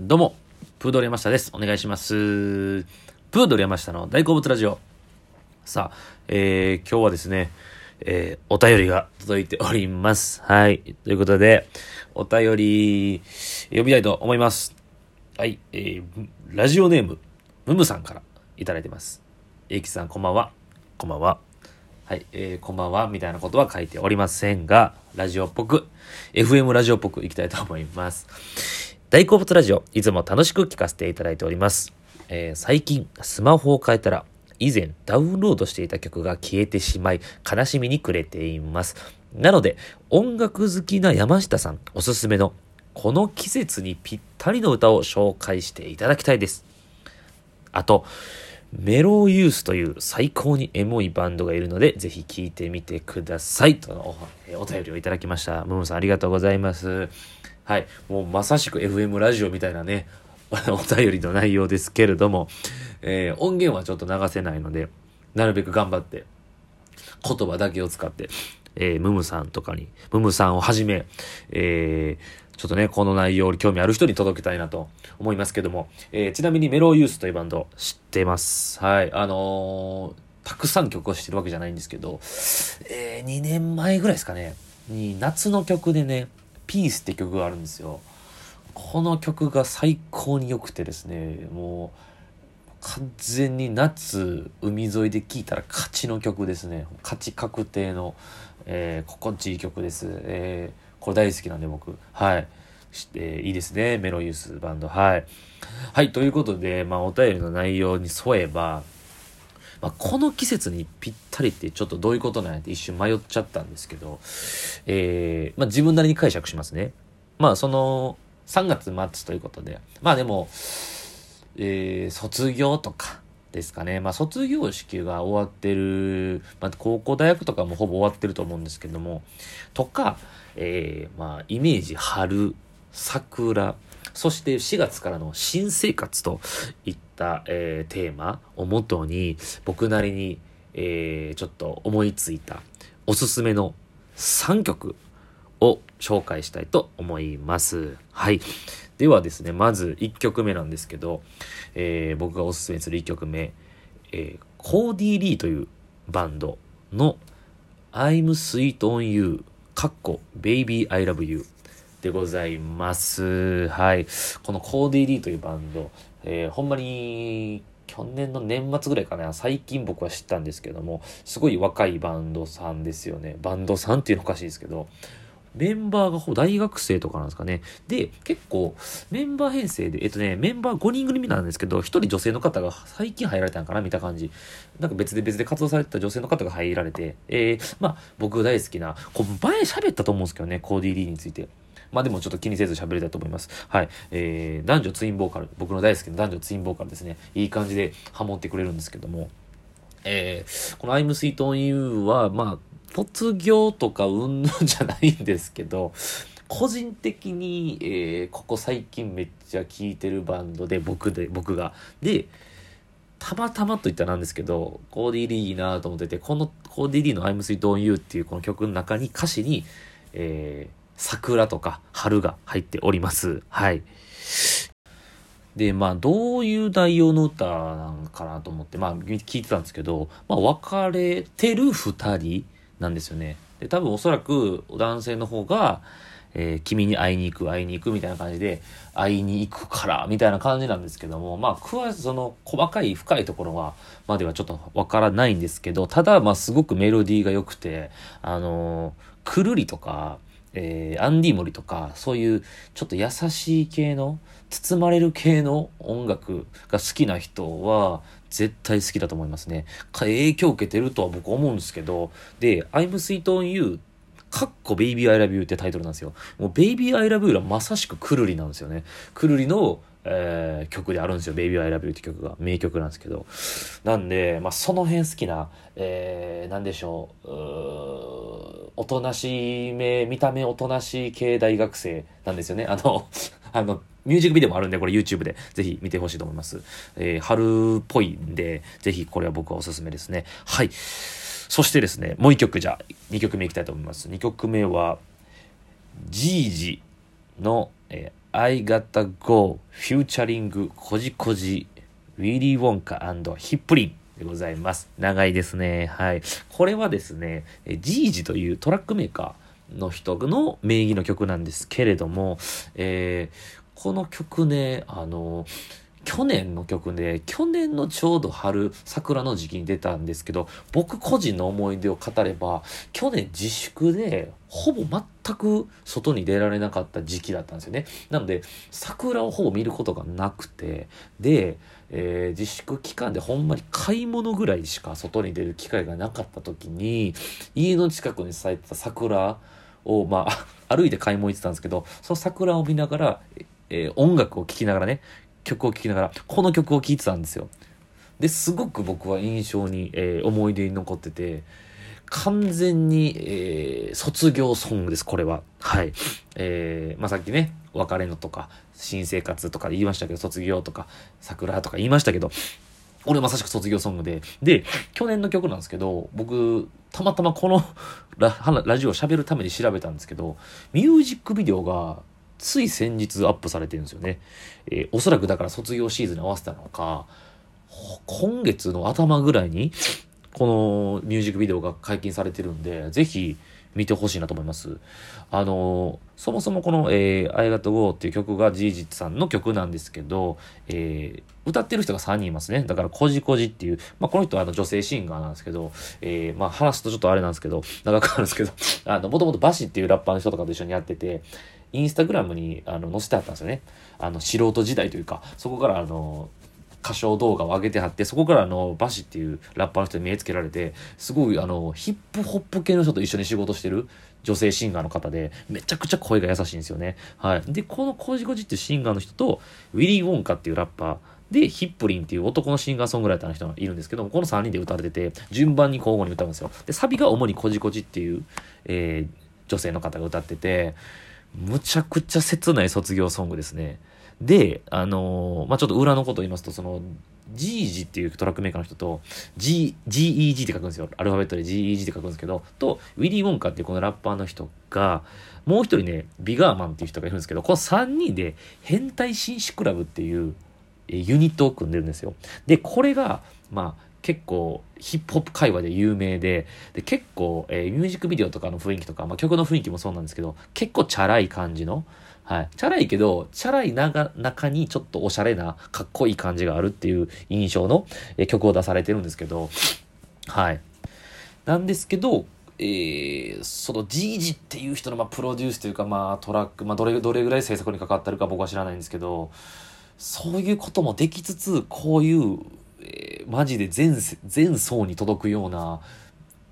どうも、プードル山下です。お願いします。プードル山下の大好物ラジオ。さあ、えー、今日はですね、えー、お便りが届いております。はい。ということで、お便り、読みたいと思います。はい。えー、ラジオネーム、ムムさんからいただいてます。えきさん、こんばんは。こんばんは。はい、えー、こんばんは、みたいなことは書いておりませんが、ラジオっぽく、FM ラジオっぽくいきたいと思います。大好物ラジオ、いつも楽しく聞かせていただいております。えー最近、スマホを変えたら、以前ダウンロードしていた曲が消えてしまい、悲しみに暮れています。なので、音楽好きな山下さん、おすすめの、この季節にぴったりの歌を紹介していただきたいです。あと、メローユースという最高にエモいバンドがいるので、ぜひ聴いてみてください。とおお便りをいただきました。ムムさんありがとうございます。はい。もうまさしく FM ラジオみたいなね、お便りの内容ですけれども、えー音源はちょっと流せないので、なるべく頑張って、言葉だけを使って、えームムさんとかに、ムムさんをはじめ、えーちょっとね、この内容に興味ある人に届けたいなと思いますけども、えーちなみにメローユースというバンド知ってます。はい。あのーたくさん曲を知ってるわけじゃないんですけど、えー2年前ぐらいですかね、に夏の曲でね、ピースって曲があるんですよ。この曲が最高に良くてですね、もう、完全に夏海沿いで聴いたら勝ちの曲ですね。勝ち確定の、えー心地いい曲です、えーこれ大好きなんで僕。はい、えーいいですね。メロユースバンド。はい。はいということで、まあ、お便りの内容に沿えば、まあ、この季節にぴったりってちょっとどういうことなんやって一瞬迷っちゃったんですけど、えーまあ、自分なりに解釈しますねまあその3月末ということでまあでもえー卒業とかですかね。まあ、卒業式が終わってる、まあ、高校大学とかもほぼ終わってると思うんですけども、とか、えーまあ、イメージ、春、桜、そして4月からの新生活といった、えーテーマをもとに、僕なりに、えーちょっと思いついたおすすめの3曲を紹介したいと思います。はい。ではですね、まず1曲目なんですけど、えー僕がおすすめする1曲目、えーコーディー・リーというバンドの I'm Sweet on You かっこ Baby I Love You でございます。はい。このコーディー・リーというバンド、えーほんまに去年の年末ぐらいかな、最近僕は知ったんですけども、すごい若いバンドさんですよね。バンドさんっていうのおかしいですけど、メンバーがほぼ大学生とかなんですかね。で、結構、メンバー編成で、えっとね、メンバー5人組なんですけど、1人女性の方が最近入られたんかな見た感じ。なんか別で別で活動されてた女性の方が入られて、えー、まあ、僕大好きな、こう前喋ったと思うんですけどね、コーディー・リーについて。まあでもちょっと気にせず喋りたいと思います。はい。えー、男女ツインボーカル、僕の大好きな男女ツインボーカルですね。いい感じでハモってくれるんですけども、えー、この I'm Sweet on You は、まあ、卒業とかうんぬんじゃないんですけど、個人的に、えーここ最近めっちゃ聴いてるバンドで、僕で、僕が。で、たまたまと言ったらなんですけど、コーディー・リーいいなと思ってて、このコーディー・リーの I'm Sweet on You っていうこの曲の中に歌詞に、えー桜とか春が入っております。はい。で、まあ、どういう内容の歌なんかなと思って、まあ、聞いてたんですけど、まあ、別れてる二人なんですよね。で、多分おそらく男性の方が、えー君に会いに行く、会いに行くみたいな感じで、会いに行くから、みたいな感じなんですけども、まあ、詳しくその細かい深いところは、まではちょっとわからないんですけど、ただ、まあ、すごくメロディーが良くて、あのーくるりとか、えーアンディモリとか、そういうちょっと優しい系の、包まれる系の音楽が好きな人は、絶対好きだと思いますね。影響を受けてるとは僕思うんですけど、で、I'm Sweet on You かっこ Baby I Love You ってタイトルなんですよ。もう Baby I Love You はまさしくくるりなんですよね。くるりの、えー曲であるんですよ。Baby I Love You って曲が名曲なんですけど。なんで、まあ、その辺好きな、えー、なんでしょう、うおとなしめ、見た目おとなしい系大学生なんですよね。あの、あの、ミュージックビデオもあるんで、これ YouTube でぜひ見てほしいと思います。えー春っぽいんで、ぜひこれは僕はおすすめですね。はい。そしてですね、もう一曲じゃ、2曲目いきたいと思います。2曲目は、ジージの、えー Igotago フューチャリングこじこじウィリー・ウォンカヒップリンでございます。長いですね。はい。これはですね、ジージというトラックメーカーの人の名義の曲なんですけれども、えー、この曲ね、あの、去年の曲で、去年のちょうど春、桜の時期に出たんですけど、僕個人の思い出を語れば、去年自粛で、ほぼ全く外に出られなかった時期だったんですよね。なので、桜をほぼ見ることがなくて、で、えー、自粛期間でほんまに買い物ぐらいしか外に出る機会がなかった時に、家の近くに咲いてた桜を、まあ、歩いて買い物行ってたんですけど、その桜を見ながら、えー、音楽を聴きながらね、曲を聴きながら、この曲を聴いてたんですよ。で、すごく僕は印象に、えー、思い出に残ってて、完全に、えー、卒業ソングです、これは。はい。えー、まあ、さっきね、別れのとか、新生活とか言いましたけど、卒業とか、桜とか言いましたけど、俺まさしく卒業ソングで。で、去年の曲なんですけど、僕、たまたまこのララジオを喋るために調べたんですけど、ミュージックビデオがつい先日アップされてるんですよね。えー、おそらくだから卒業シーズンに合わせたのか、今月の頭ぐらいに、このミュージックビデオが解禁されてるんで、ぜひ見てほしいなと思います。あのそもそもこの、えー、I Got Go っていう曲がジージさんの曲なんですけど、えー、歌ってる人が3人いますね。だから、こじこじっていう、まあ、この人はあの女性シンガーなんですけど、えー、まあ、話すとちょっとあれなんですけど、長くなるんですけど、あの、もともとバシっていうラッパーの人とかと一緒にやってて、インスタグラムにあの載せてあったんですよね。あの、素人時代というか、そこからあの、歌唱動画を上げてはって、そこからあの、バシっていうラッパーの人に目つけられて、すごいあの、ヒップホップ系の人と一緒に仕事してる女性シンガーの方で、めちゃくちゃ声が優しいんですよね。はい。で、このコジコジっていうシンガーの人と、ウィリー・ウォンカっていうラッパー、で、ヒップリンっていう男のシンガーソングライターの人がいるんですけども、この3人で歌われてて、順番に交互に歌うんですよ。で、サビが主にコジコジっていう、えー、女性の方が歌ってて、むちゃくちゃ切ない卒業ソングですね。で、あのー、まあ、ちょっと裏のことを言いますと、その、GEG っていうトラックメーカーの人と、G、GEG って書くんですよ。アルファベットで GEG って書くんですけど、と、ウィリー・ウォンカっていうこのラッパーの人が、もう一人ね、ビガーマンっていう人がいるんですけど、この3人で変態紳士クラブっていうユニットを組んでるんですよ。で、これが、まあ、結構ヒップホップ界隈で有名で、で結構、えー、ミュージックビデオとかの雰囲気とか、まあ、曲の雰囲気もそうなんですけど、結構チャラい感じの、はい。チャラいけど、チャラい中中にちょっとおしゃれな、かっこいい感じがあるっていう印象の、え、曲を出されてるんですけど、はい。なんですけど、えー、そのジージっていう人の、まあ、プロデュースというか、まあ、トラック、まあ、どれ、どれぐらい制作に関わってるか僕は知らないんですけど、そういうこともできつつ、こういう、えー、マジで全、全層に届くような、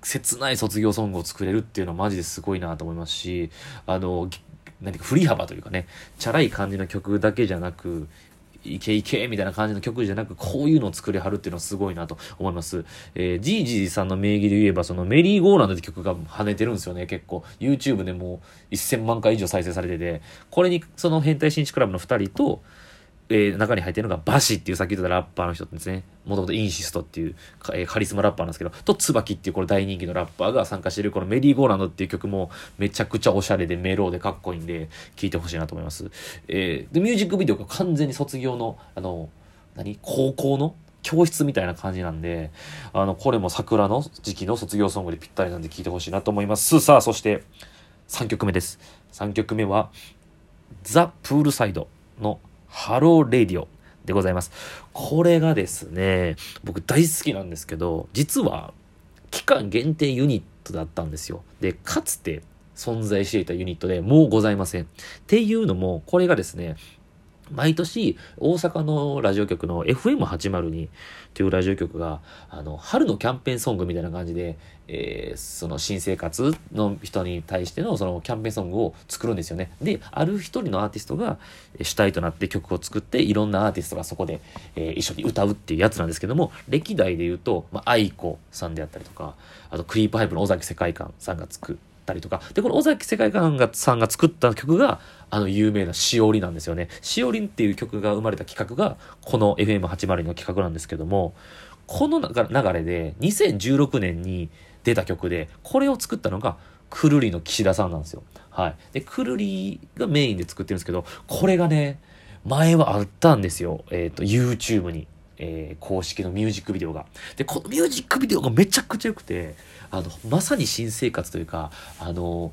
切ない卒業ソングを作れるっていうのはマジですごいなと思いますし、あの、何か振り幅というかね、チャラい感じの曲だけじゃなく、いけいけみたいな感じの曲じゃなく、こういうのを作りはるっていうのはすごいなと思います。えー、ジージーさんの名義で言えば、そのメリーゴーランドって曲が跳ねてるんですよね、結構。YouTube でもう1000万回以上再生されてて、これにその変態紳士クラブの2人と、えー、中に入ってるのがバシっていうさっき言ったラッパーの人ですね。もともとインシストっていう、えー、カリスマラッパーなんですけど、とツバキっていうこれ大人気のラッパーが参加してるこのメリーゴーランドっていう曲もめちゃくちゃおしゃれでメローでかっこいいんで、聴いてほしいなと思います。えー、で、ミュージックビデオが完全に卒業の、あの、何高校の教室みたいな感じなんで、あの、これも桜の時期の卒業ソングでぴったりなんで聴いてほしいなと思います。さあ、そして3曲目です。3曲目は、ザ・プールサイドのハローレディオでございます。これがですね、僕大好きなんですけど、実は期間限定ユニットだったんですよ。で、かつて存在していたユニットでもうございません。っていうのも、これがですね、毎年、大阪のラジオ局の FM802 というラジオ局が、あの、春のキャンペーンソングみたいな感じで、えー、その新生活の人に対してのそのキャンペーンソングを作るんですよね。で、ある一人のアーティストが主体となって曲を作って、いろんなアーティストがそこで、えー、一緒に歌うっていうやつなんですけども、歴代で言うと、まあ、愛子さんであったりとか、あとクリープハイプの尾崎世界観さんが作ったりとか、で、この尾崎世界観がさんが作った曲が、あの有名なしおりなんですよね。しおりっていう曲が生まれた企画が、この FM80 の企画なんですけども、この流れで2016年に出た曲で、これを作ったのが、くるりの岸田さんなんですよ。はい。で、くるりがメインで作ってるんですけど、これがね、前はあったんですよ。えっ、と、YouTube に。えー公式のミュージックビデオが。で、このミュージックビデオがめちゃくちゃ良くて、あの、まさに新生活というか、あの、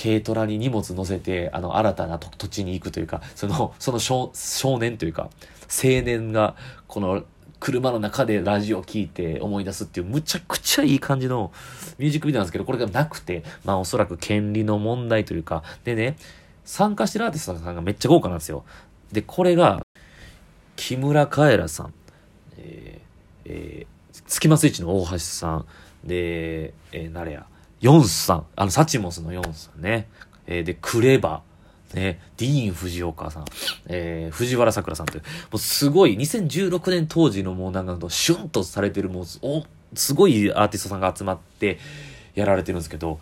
軽トラに荷物乗せて、あの、新たな土地に行くというか、その、その少年というか、青年が、この、車の中でラジオを聴いて思い出すっていうむちゃくちゃいい感じのミュージックビデオなんですけど、これがなくて、まあおそらく権利の問題というか、でね、参加してるアーティストさんがめっちゃ豪華なんですよ。で、これが、木村カエラさん、えー、えー、スキマスイッチの大橋さん、で、えー、誰や、ヨンスさん、あの、サチモスのヨンスさんね、えー、で、クレバ、ね、ディーン・藤岡さん、えー、藤原さくらさんという、もうすごい、2016年当時のもうなんか、シュンとされてる、もう、お、すごいアーティストさんが集まってやられてるんですけど、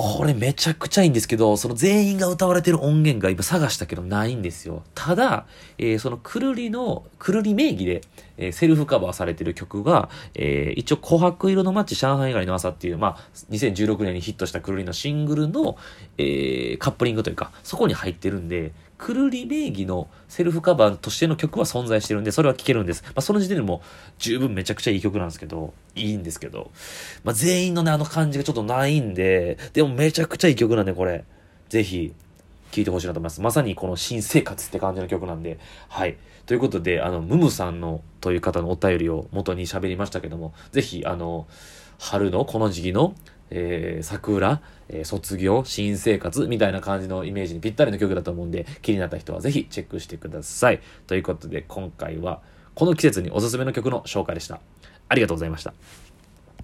これめちゃくちゃいいんですけど、その全員が歌われてる音源が今探したけどないんですよ。ただ、えーそのくるりの、くるり名義で、えーセルフカバーされてる曲が、えー一応琥珀色の街上海以外の朝っていう、まあ、2016年にヒットしたくるりのシングルの、えカップリングというか、そこに入ってるんで、くるり名義のセルフカバーとしての曲は存在してるんで、それは聴けるんです。まあ、その時点でも十分めちゃくちゃいい曲なんですけど、いいんですけど、まあ、全員のね、あの感じがちょっとないんで、でもめちゃくちゃいい曲なんで、これ、ぜひ、聴いてほしいなと思います。まさにこの新生活って感じの曲なんで、はい。ということで、あの、ムムさんの、という方のお便りを元に喋りましたけども、ぜひ、あの、春のこの時期の、えー、桜、えー卒業、新生活みたいな感じのイメージにぴったりの曲だと思うんで、気になった人はぜひチェックしてください。ということで、今回は、この季節におすすめの曲の紹介でした。ありがとうございました。